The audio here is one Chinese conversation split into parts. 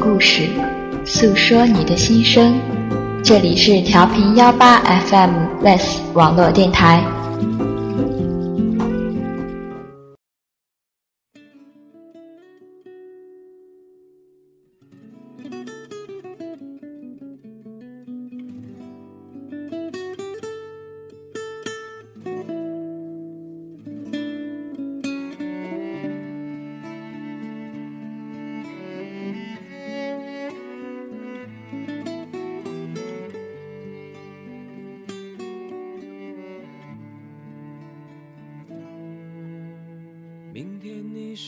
故事，诉说你的心声。这里是调频幺八 FM Less 网络电台。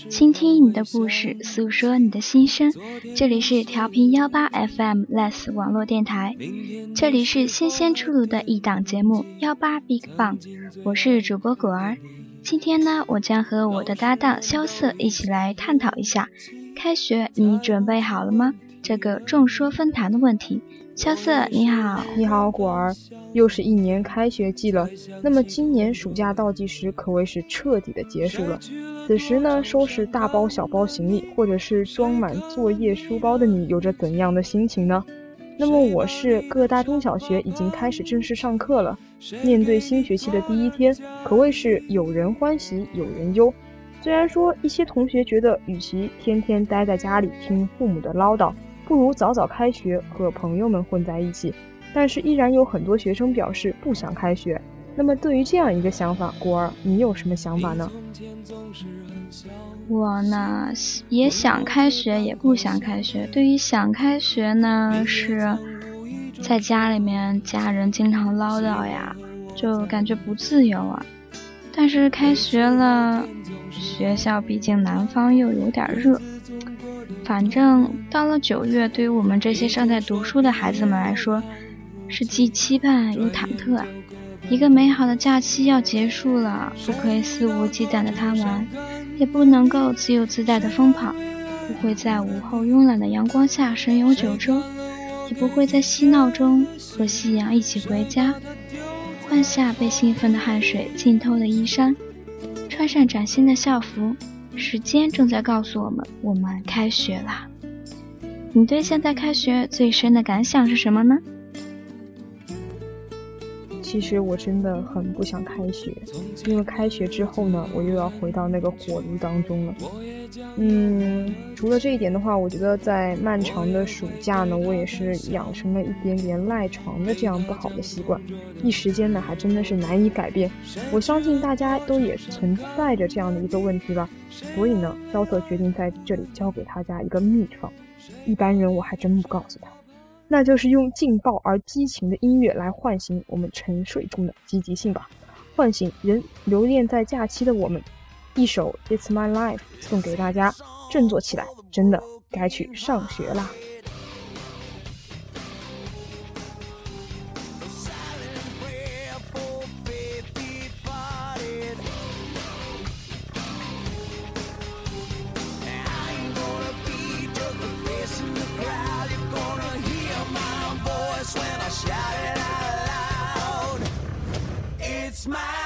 倾听你的故事，诉说你的心声。这里是调频幺八 FM Less 网络电台，这里是新鲜出炉的一档节目幺八 Big Bang，我是主播果儿。今天呢，我将和我的搭档萧瑟一起来探讨一下，开学你准备好了吗？这个众说纷纭的问题。萧瑟，你好，你好，果儿，又是一年开学季了。那么今年暑假倒计时可谓是彻底的结束了。此时呢，收拾大包小包行李，或者是装满作业书包的你，有着怎样的心情呢？那么我是各大中小学已经开始正式上课了。面对新学期的第一天，可谓是有人欢喜有人忧。虽然说一些同学觉得，与其天天待在家里听父母的唠叨。不如早早开学，和朋友们混在一起。但是依然有很多学生表示不想开学。那么对于这样一个想法，果儿，你有什么想法呢？我呢也想开学，也不想开学。对于想开学呢，是在家里面家人经常唠叨呀，就感觉不自由啊。但是开学了，学校毕竟南方又有点热。反正到了九月，对于我们这些正在读书的孩子们来说，是既期盼又忐忑啊！一个美好的假期要结束了，不可以肆无忌惮的贪玩，也不能够自由自在的疯跑，不会在午后慵懒的阳光下神游九州，也不会在嬉闹中和夕阳一起回家，换下被兴奋的汗水浸透的衣衫，穿上崭新的校服。时间正在告诉我们，我们开学啦。你对现在开学最深的感想是什么呢？其实我真的很不想开学，因为开学之后呢，我又要回到那个火炉当中了。嗯，除了这一点的话，我觉得在漫长的暑假呢，我也是养成了一点点赖床的这样不好的习惯，一时间呢还真的是难以改变。我相信大家都也存在着这样的一个问题吧，所以呢，萧瑟决定在这里教给大家一个秘方，一般人我还真不告诉他。那就是用劲爆而激情的音乐来唤醒我们沉睡中的积极性吧，唤醒仍留恋在假期的我们。一首《It's My Life》送给大家，振作起来，真的该去上学啦。my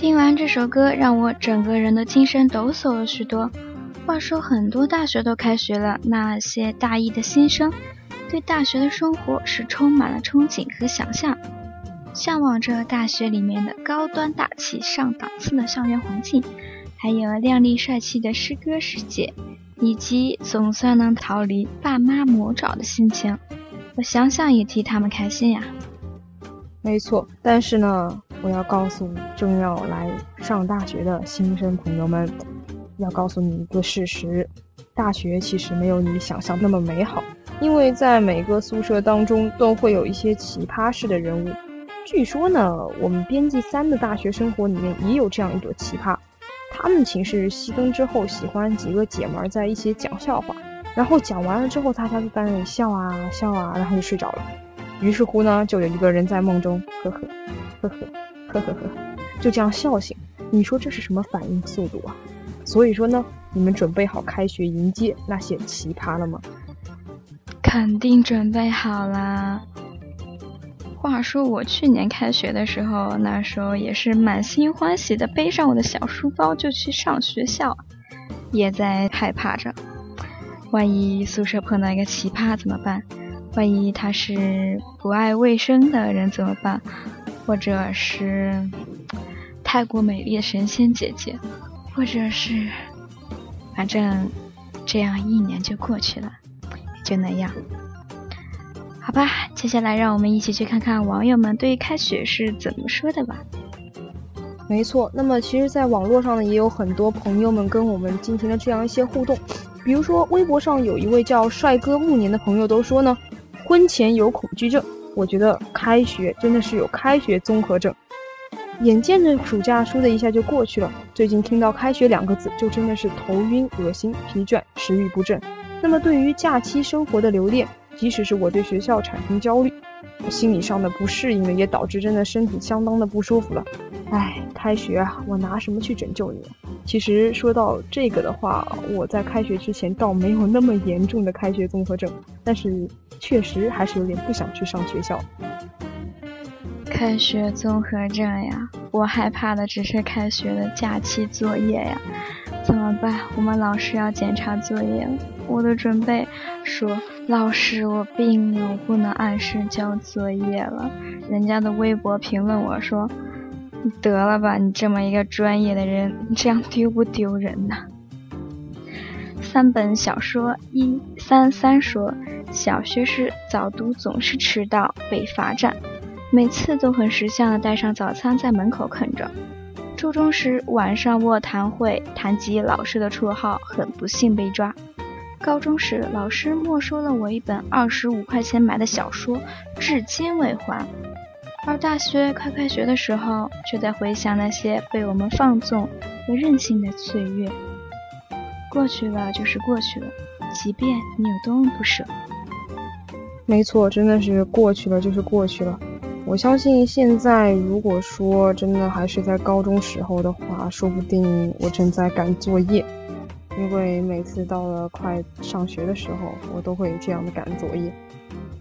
听完这首歌，让我整个人的精神抖擞了许多。话说，很多大学都开学了，那些大一的新生对大学的生活是充满了憧憬和想象，向往着大学里面的高端大气上档次的校园环境，还有靓丽帅气的师哥师姐，以及总算能逃离爸妈魔爪的心情。我想想也替他们开心呀。没错，但是呢。我要告诉正要来上大学的新生朋友们，要告诉你一个事实：大学其实没有你想象那么美好。因为在每个宿舍当中都会有一些奇葩式的人物。据说呢，我们编辑三的大学生活里面也有这样一朵奇葩。他们寝室熄灯之后，喜欢几个姐们儿在一起讲笑话，然后讲完了之后，大家就在那里笑啊笑啊，然后就睡着了。于是乎呢，就有一个人在梦中，呵呵，呵呵。呵呵呵，就这样笑醒，你说这是什么反应速度啊？所以说呢，你们准备好开学迎接那些奇葩了吗？肯定准备好啦。话说我去年开学的时候，那时候也是满心欢喜的背上我的小书包就去上学校，也在害怕着，万一宿舍碰到一个奇葩怎么办？万一他是不爱卫生的人怎么办？或者是太过美丽的神仙姐姐，或者是，反正这样一年就过去了，就那样。好吧，接下来让我们一起去看看网友们对于开学是怎么说的吧。没错，那么其实，在网络上呢，也有很多朋友们跟我们进行了这样一些互动，比如说微博上有一位叫帅哥暮年的朋友都说呢，婚前有恐惧症。我觉得开学真的是有开学综合症，眼见着暑假倏的一下就过去了，最近听到开学两个字就真的是头晕、恶心、疲倦、食欲不振。那么对于假期生活的留恋，即使是我对学校产生焦虑，心理上的不适应呢，也导致真的身体相当的不舒服了。唉，开学啊，我拿什么去拯救你？其实说到这个的话，我在开学之前倒没有那么严重的开学综合症，但是确实还是有点不想去上学校。开学综合症呀，我害怕的只是开学的假期作业呀，怎么办？我们老师要检查作业了，我都准备说老师我病了，我不能按时交作业了。人家的微博评论我说。得了吧，你这么一个专业的人，你这样丢不丢人呐？三本小说一三三说，小学时早读总是迟到被罚站，每次都很识相的带上早餐在门口啃着。初中时晚上卧谈会谈及老师的绰号，很不幸被抓。高中时老师没收了我一本二十五块钱买的小说，至今未还。而大学快开学的时候，却在回想那些被我们放纵和任性的岁月。过去了就是过去了，即便你有多么不舍。没错，真的是过去了就是过去了。我相信现在如果说真的还是在高中时候的话，说不定我正在赶作业，因为每次到了快上学的时候，我都会这样的赶作业。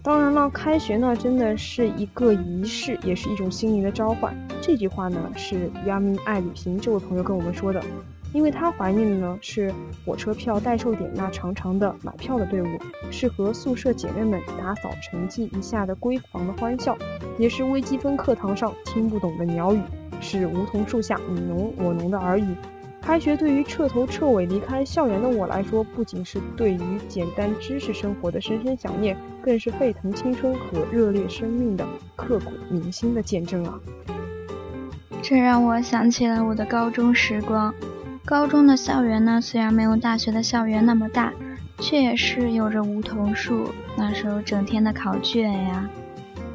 当然了，开学呢真的是一个仪式，也是一种心灵的召唤。这句话呢是亚明爱旅行这位朋友跟我们说的。因为他怀念的呢是火车票代售点那长长的买票的队伍，是和宿舍姐妹们打扫成绩一下的闺房的欢笑，也是微积分课堂上听不懂的鸟语，是梧桐树下你侬我侬的耳语。开学对于彻头彻尾离开校园的我来说，不仅是对于简单知识生活的深深想念，更是沸腾青春和热烈生命的刻骨铭心的见证啊！这让我想起了我的高中时光。高中的校园呢，虽然没有大学的校园那么大，却也是有着梧桐树。那时候整天的考卷呀，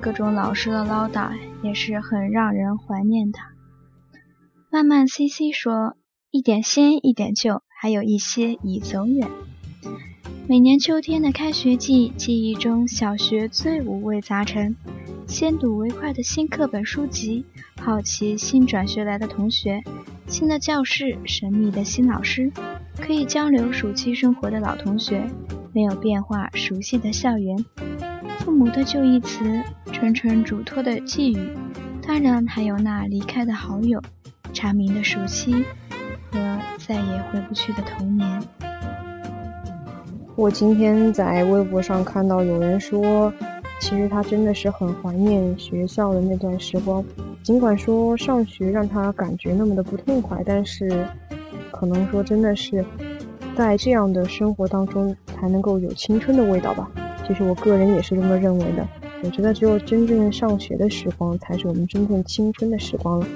各种老师的唠叨，也是很让人怀念的。慢慢 C C 说：“一点新，一点旧，还有一些已走远。”每年秋天的开学季，记忆中小学最五味杂陈：先睹为快的新课本书籍，好奇新转学来的同学。新的教室，神秘的新老师，可以交流暑期生活的老同学，没有变化，熟悉的校园，父母的旧义词，纯纯嘱托的寄语，当然还有那离开的好友，查明的暑期和再也回不去的童年。我今天在微博上看到有人说，其实他真的是很怀念学校的那段时光。尽管说上学让他感觉那么的不痛快，但是可能说真的是在这样的生活当中才能够有青春的味道吧。其实我个人也是这么认为的。我觉得只有真正上学的时光才是我们真正青春的时光了。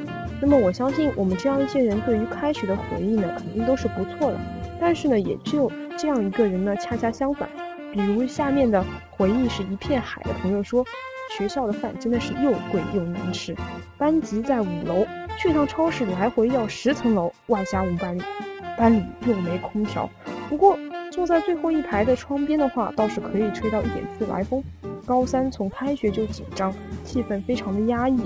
那么我相信我们这样一些人对于开学的回忆呢，肯定都是不错的。但是呢，也只有这样一个人呢，恰恰相反。比如下面的回忆是一片海的朋友说。学校的饭真的是又贵又难吃，班级在五楼，去趟超市来回要十层楼，外加五百里，班里又没空调。不过坐在最后一排的窗边的话，倒是可以吹到一点自来风。高三从开学就紧张，气氛非常的压抑。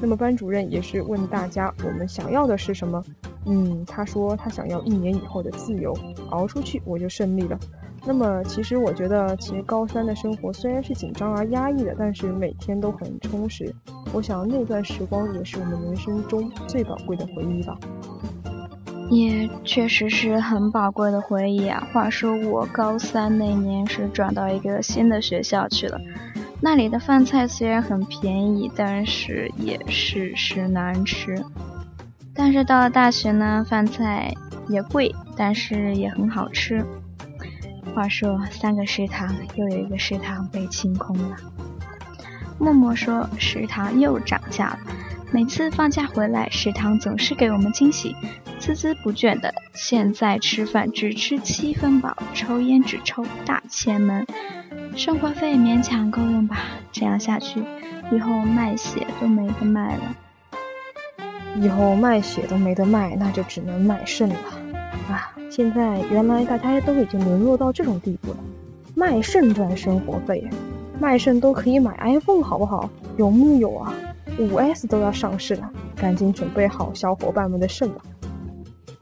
那么班主任也是问大家，我们想要的是什么？嗯，他说他想要一年以后的自由，熬出去我就胜利了。那么，其实我觉得，其实高三的生活虽然是紧张而压抑的，但是每天都很充实。我想那段时光也是我们人生中最宝贵的回忆吧。也确实是很宝贵的回忆啊。话说我高三那年是转到一个新的学校去了，那里的饭菜虽然很便宜，但是也是实难吃。但是到了大学呢，饭菜也贵，但是也很好吃。话说，三个食堂又有一个食堂被清空了。默默说，食堂又涨价了。每次放假回来，食堂总是给我们惊喜，孜孜不倦的。现在吃饭只吃七分饱，抽烟只抽大前门，生活费勉强够用吧。这样下去，以后卖血都没得卖了。以后卖血都没得卖，那就只能卖肾了。啊！现在原来大家都已经沦落到这种地步了，卖肾赚生活费，卖肾都可以买 iPhone，好不好？有木有啊？五 S 都要上市了，赶紧准备好小伙伴们的肾吧。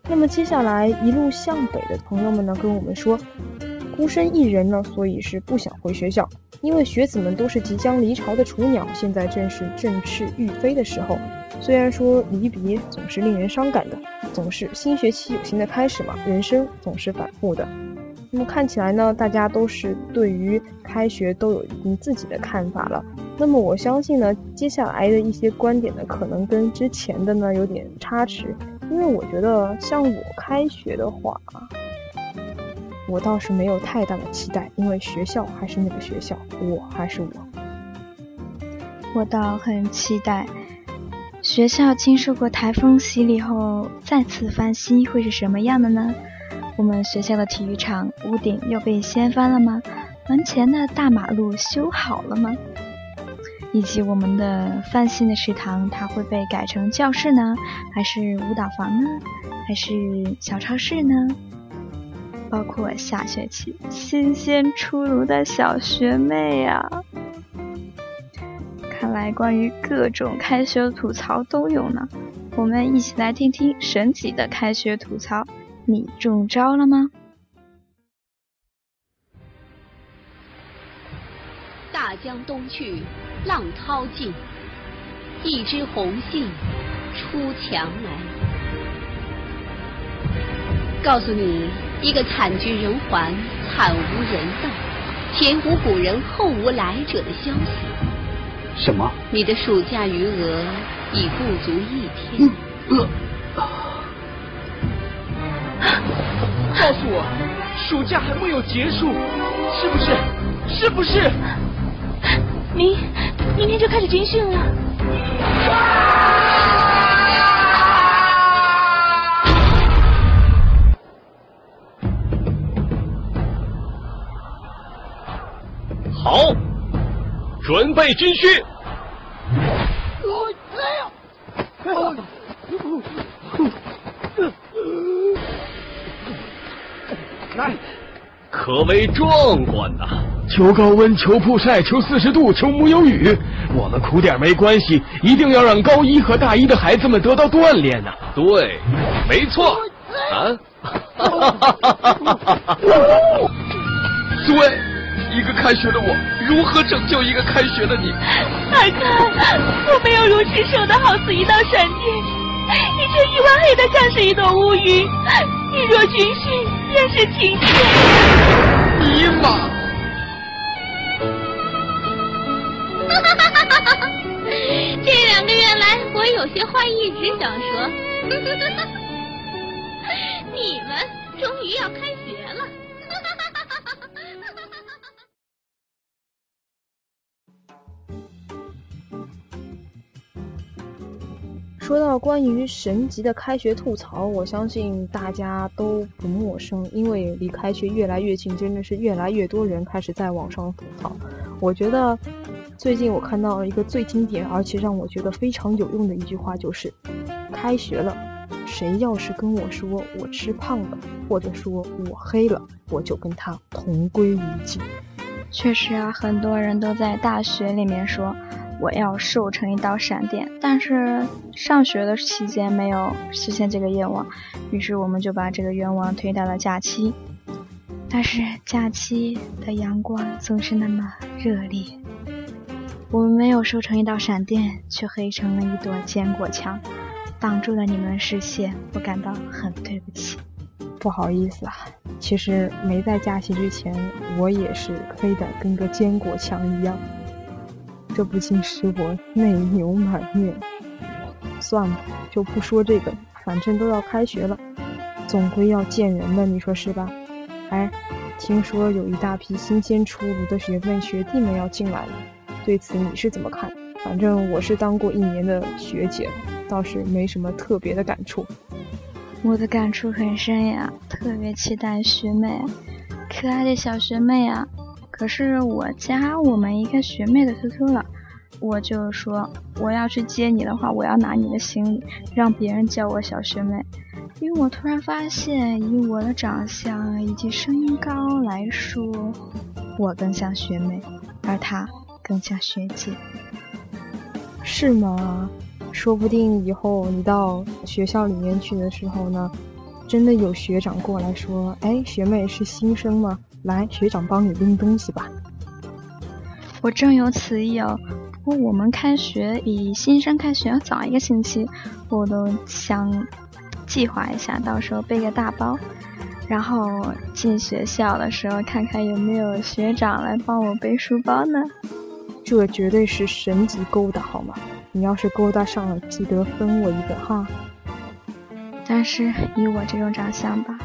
那么接下来一路向北的朋友们呢，跟我们说，孤身一人呢，所以是不想回学校，因为学子们都是即将离巢的雏鸟，现在正是振翅欲飞的时候。虽然说离别总是令人伤感的，总是新学期有新的开始嘛，人生总是反复的。那么看起来呢，大家都是对于开学都有一定自己的看法了。那么我相信呢，接下来的一些观点呢，可能跟之前的呢有点差池，因为我觉得像我开学的话，我倒是没有太大的期待，因为学校还是那个学校，我还是我，我倒很期待。学校经受过台风洗礼后再次翻新会是什么样的呢？我们学校的体育场屋顶又被掀翻了吗？门前的大马路修好了吗？以及我们的翻新的食堂，它会被改成教室呢，还是舞蹈房呢，还是小超市呢？包括下学期新鲜出炉的小学妹呀！看来关于各种开学吐槽都有呢。我们一起来听听神级的开学吐槽，你中招了吗？大江东去，浪淘尽，一枝红杏出墙来。告诉你一个惨绝人寰、惨无人道、前无古人后无来者的消息。什么？你的暑假余额已不足一天。告诉我，暑假还没有结束，是不是？是不是？明明天就开始军训了。好，准备军训。来，可谓壮观呐！求高温，求曝晒，求四十度，求没有雨。我们苦点没关系，一定要让高一和大一的孩子们得到锻炼呐！对，没错。啊！诸位，一个开学的我，如何拯救一个开学的你？二哥，我没有如此瘦的好似一道闪电，你却一晚黑的像是一朵乌云。你若军训，便是晴天。尼玛！这两个月来，我有些话一直想说。你们终于要开说到关于神级的开学吐槽，我相信大家都不陌生，因为离开学越来越近，真的是越来越多人开始在网上吐槽。我觉得最近我看到了一个最经典，而且让我觉得非常有用的一句话，就是“开学了，谁要是跟我说我吃胖了，或者说我黑了，我就跟他同归于尽。”确实啊，很多人都在大学里面说。我要瘦成一道闪电，但是上学的期间没有实现这个愿望，于是我们就把这个愿望推到了假期。但是假期的阳光总是那么热烈，我们没有瘦成一道闪电，却黑成了一朵坚果墙，挡住了你们的视线，我感到很对不起。不好意思啊，其实没在假期之前，我也是黑的跟个坚果墙一样。这不禁使我泪流满面。算了，就不说这个，反正都要开学了，总归要见人的，你说是吧？哎，听说有一大批新鲜出炉的学妹学弟们要进来了，对此你是怎么看？反正我是当过一年的学姐，倒是没什么特别的感触。我的感触很深呀，特别期待学妹，可爱的小学妹啊！可是我加我们一个学妹的 QQ 了，我就说我要去接你的话，我要拿你的行李，让别人叫我小学妹，因为我突然发现，以我的长相以及身高来说，我更像学妹，而她更像学姐，是吗？说不定以后你到学校里面去的时候呢，真的有学长过来说，哎，学妹是新生吗？来，学长帮你拎东西吧。我正有此意哦。不过我们开学比新生开学要早一个星期，我都想计划一下，到时候背个大包，然后进学校的时候看看有没有学长来帮我背书包呢。这绝对是神级勾搭，好吗？你要是勾搭上了，记得分我一个哈。但是以我这种长相吧。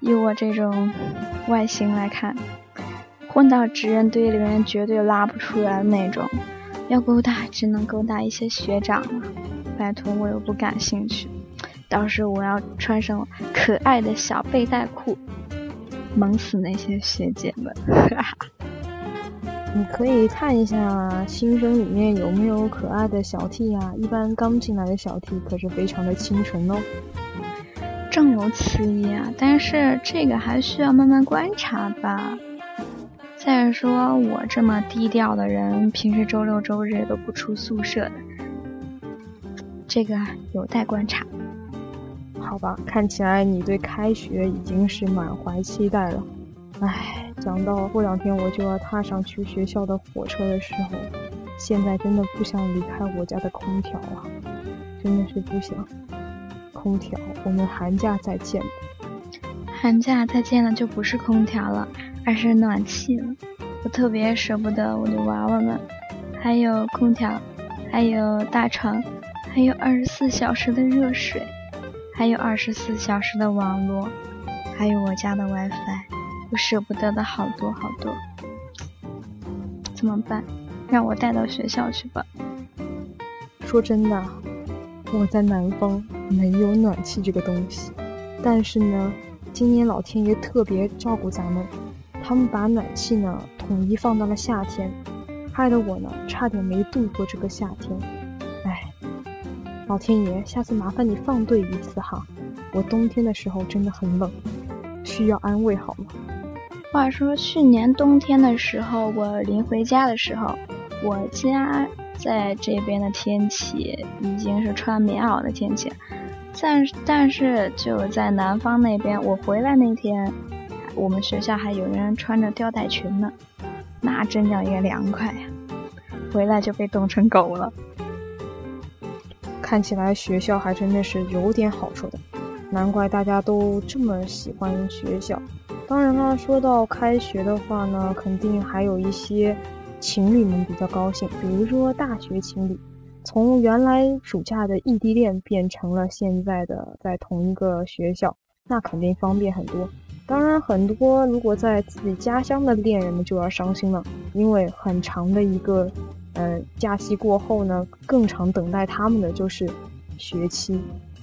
以我这种外形来看，混到职人堆里面绝对拉不出来那种。要勾搭，只能勾搭一些学长了。拜托，我又不感兴趣。到时我要穿上可爱的小背带裤，萌死那些学姐们。你可以看一下新生里面有没有可爱的小 T 呀？一般刚进来的小 T 可是非常的清纯哦。正有此意啊，但是这个还需要慢慢观察吧。再说我这么低调的人，平时周六周日都不出宿舍的，这个有待观察。好吧，看起来你对开学已经是满怀期待了。唉，讲到过两天我就要踏上去学校的火车的时候，现在真的不想离开我家的空调啊，真的是不想。空调，我们寒假再见。寒假再见了就不是空调了。而是暖气了，我特别舍不得我的娃娃们，还有空调，还有大床，还有二十四小时的热水，还有二十四小时的网络，还有我家的 WiFi，我舍不得的好多好多，怎么办？让我带到学校去吧。说真的，我在南方没有暖气这个东西，但是呢，今年老天爷特别照顾咱们。他们把暖气呢统一放到了夏天，害得我呢差点没度过这个夏天。哎，老天爷，下次麻烦你放对一次哈！我冬天的时候真的很冷，需要安慰好吗？话说去年冬天的时候，我临回家的时候，我家在这边的天气已经是穿棉袄的天气，但但是就在南方那边，我回来那天。我们学校还有人穿着吊带裙呢，那真叫一个凉快呀！回来就被冻成狗了。看起来学校还真的是有点好处的，难怪大家都这么喜欢学校。当然了，说到开学的话呢，肯定还有一些情侣们比较高兴，比如说大学情侣，从原来暑假的异地恋变成了现在的在同一个学校，那肯定方便很多。当然，很多如果在自己家乡的恋人们就要伤心了，因为很长的一个，呃，假期过后呢，更长等待他们的就是学期。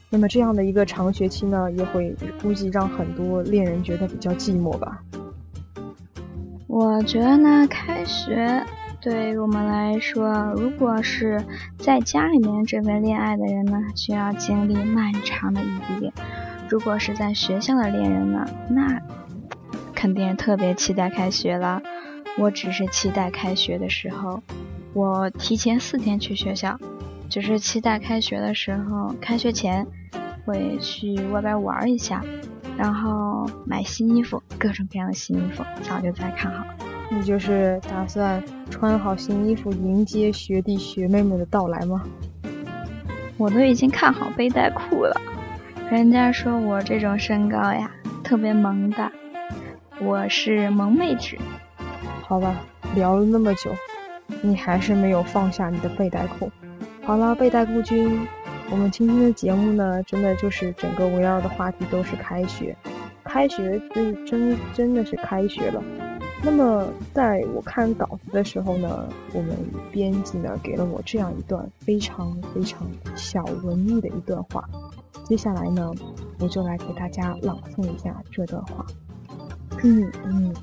那么这样的一个长学期呢，也会估计让很多恋人觉得比较寂寞吧。我觉得呢，开学对于我们来说，如果是在家里面准备恋爱的人呢，需要经历漫长的异地恋。如果是在学校的恋人呢，那肯定特别期待开学了。我只是期待开学的时候，我提前四天去学校，只是期待开学的时候，开学前会去外边玩一下，然后买新衣服，各种各样的新衣服，早就在看好了。你就是打算穿好新衣服迎接学弟学妹们的到来吗？我都已经看好背带裤了。人家说我这种身高呀，特别萌的，我是萌妹纸。好吧，聊了那么久，你还是没有放下你的背带裤。好了，背带裤君，我们今天的节目呢，真的就是整个围绕的话题都是开学，开学就是真真的是开学了。那么在我看稿子的时候呢，我们编辑呢给了我这样一段非常非常小文艺的一段话。接下来呢，我就来给大家朗诵一下这段话。嗯嗯，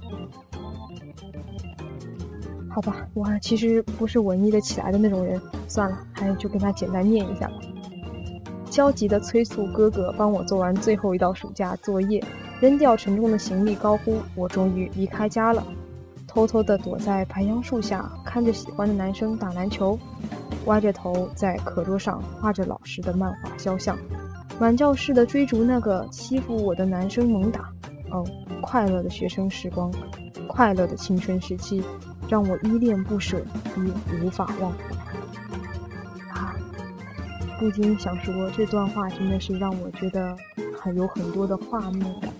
好吧，我其实不是文艺的起来的那种人，算了，还是就跟他简单念一下吧。焦急的催促哥哥帮我做完最后一道暑假作业，扔掉沉重的行李，高呼：“我终于离开家了！”偷偷地躲在白杨树下，看着喜欢的男生打篮球，歪着头在课桌上画着老师的漫画肖像。满教室的追逐那个欺负我的男生猛打，哦，快乐的学生时光，快乐的青春时期，让我依恋不舍，也无法忘。啊，不禁想说这段话真的是让我觉得很有很多的画面感，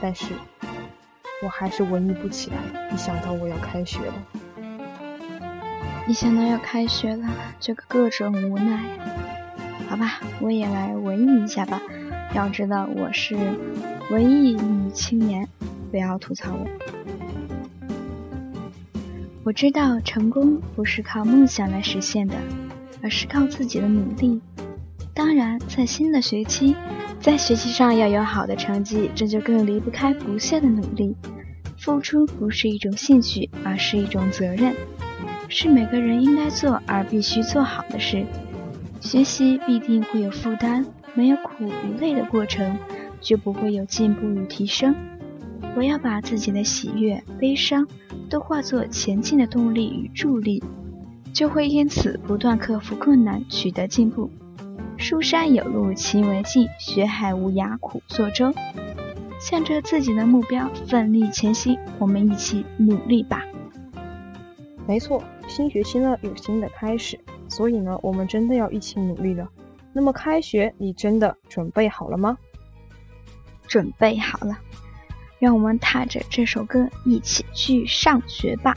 但是我还是文艺不起来。一想到我要开学了，一想到要开学了，就各种无奈。好吧，我也来文艺一下吧。要知道我是文艺女青年，不要吐槽我。我知道成功不是靠梦想来实现的，而是靠自己的努力。当然，在新的学期，在学习上要有好的成绩，这就更离不开不懈的努力。付出不是一种兴趣，而是一种责任，是每个人应该做而必须做好的事。学习必定会有负担，没有苦与累的过程，就不会有进步与提升。我要把自己的喜悦、悲伤都化作前进的动力与助力，就会因此不断克服困难，取得进步。书山有路勤为径，学海无涯苦作舟。向着自己的目标奋力前行，我们一起努力吧。没错，新学期呢有新的开始，所以呢我们真的要一起努力了。那么开学，你真的准备好了吗？准备好了，让我们踏着这首歌一起去上学吧。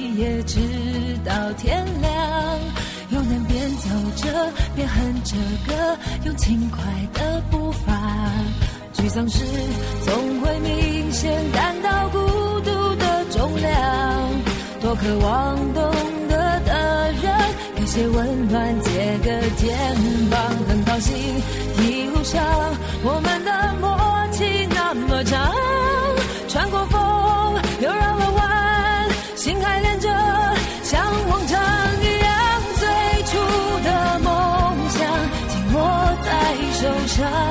夜，直到天亮。又能边走着边哼着歌，用轻快的步伐。沮丧时总会明显感到孤独的重量，多渴望懂得的人，给。些温暖，借个肩膀，很高兴一路上我们的默契那么长，穿过风在手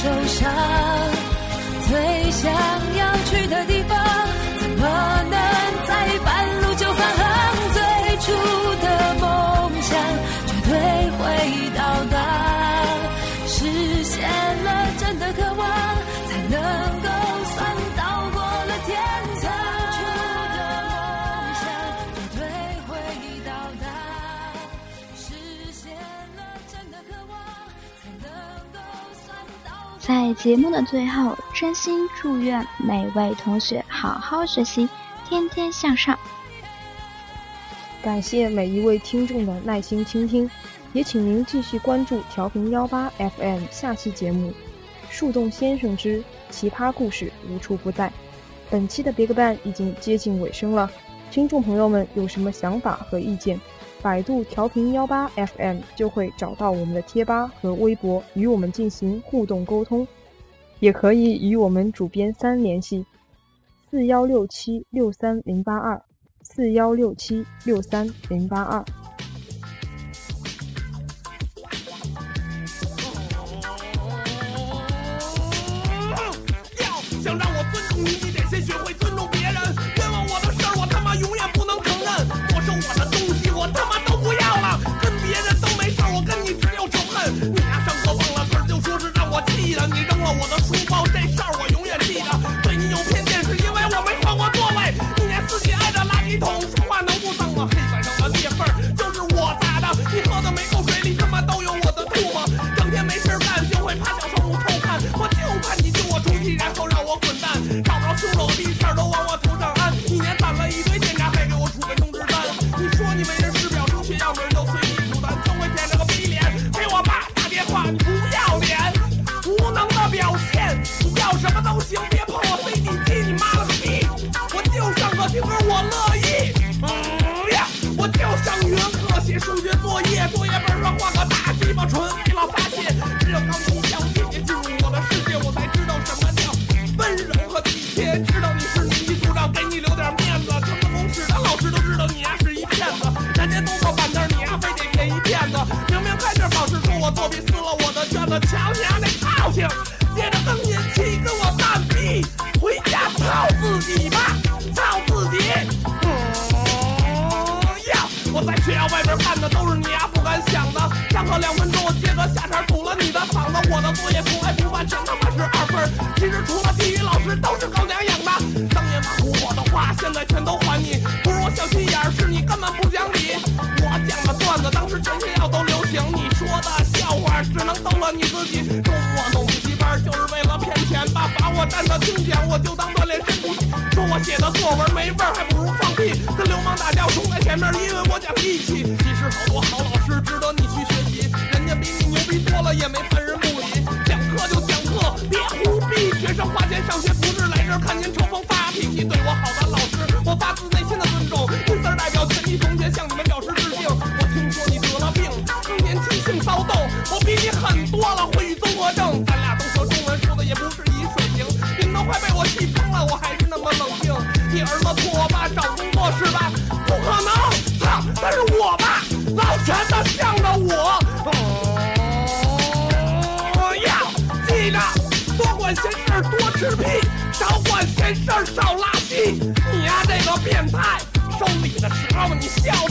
受伤，退下。在节目的最后真心祝愿每位同学好好学习天天向上。感谢每一位听众的耐心倾听也请您继续关注调频幺八 fm 下期节目树洞先生之奇葩故事无处不在。本期的 big bang 已经接近尾声了听众朋友们有什么想法和意见百度调频幺八 fm 就会找到我们的贴吧和微博与我们进行互动沟通也可以与我们主编三联系四幺六七六三零八二四幺六七六三零八二。Sorrow 云课写数学作业作业本上画个大鸡巴唇粹老发气只有当初小姐姐进入我的世界我才知道什么叫温柔和体贴知道你是年级组长给你留点面子全办公室的老师都知道你丫是一骗子人家都坐板凳你丫非得给一骗子明明开卷考试说我作弊撕了我的卷子瞧你你自己说我弄补习班就是为了骗钱吧把我带到终点我就当锻炼身体。说我写的作文没味还不如放屁跟流氓打架我冲在前面因为我讲义气。其实好多好老师值得你去学习人家比你牛逼多了也没办向着我，要记得多管闲事多吃屁，少管闲事少拉稀。你呀，这个变态，收礼的时候你笑。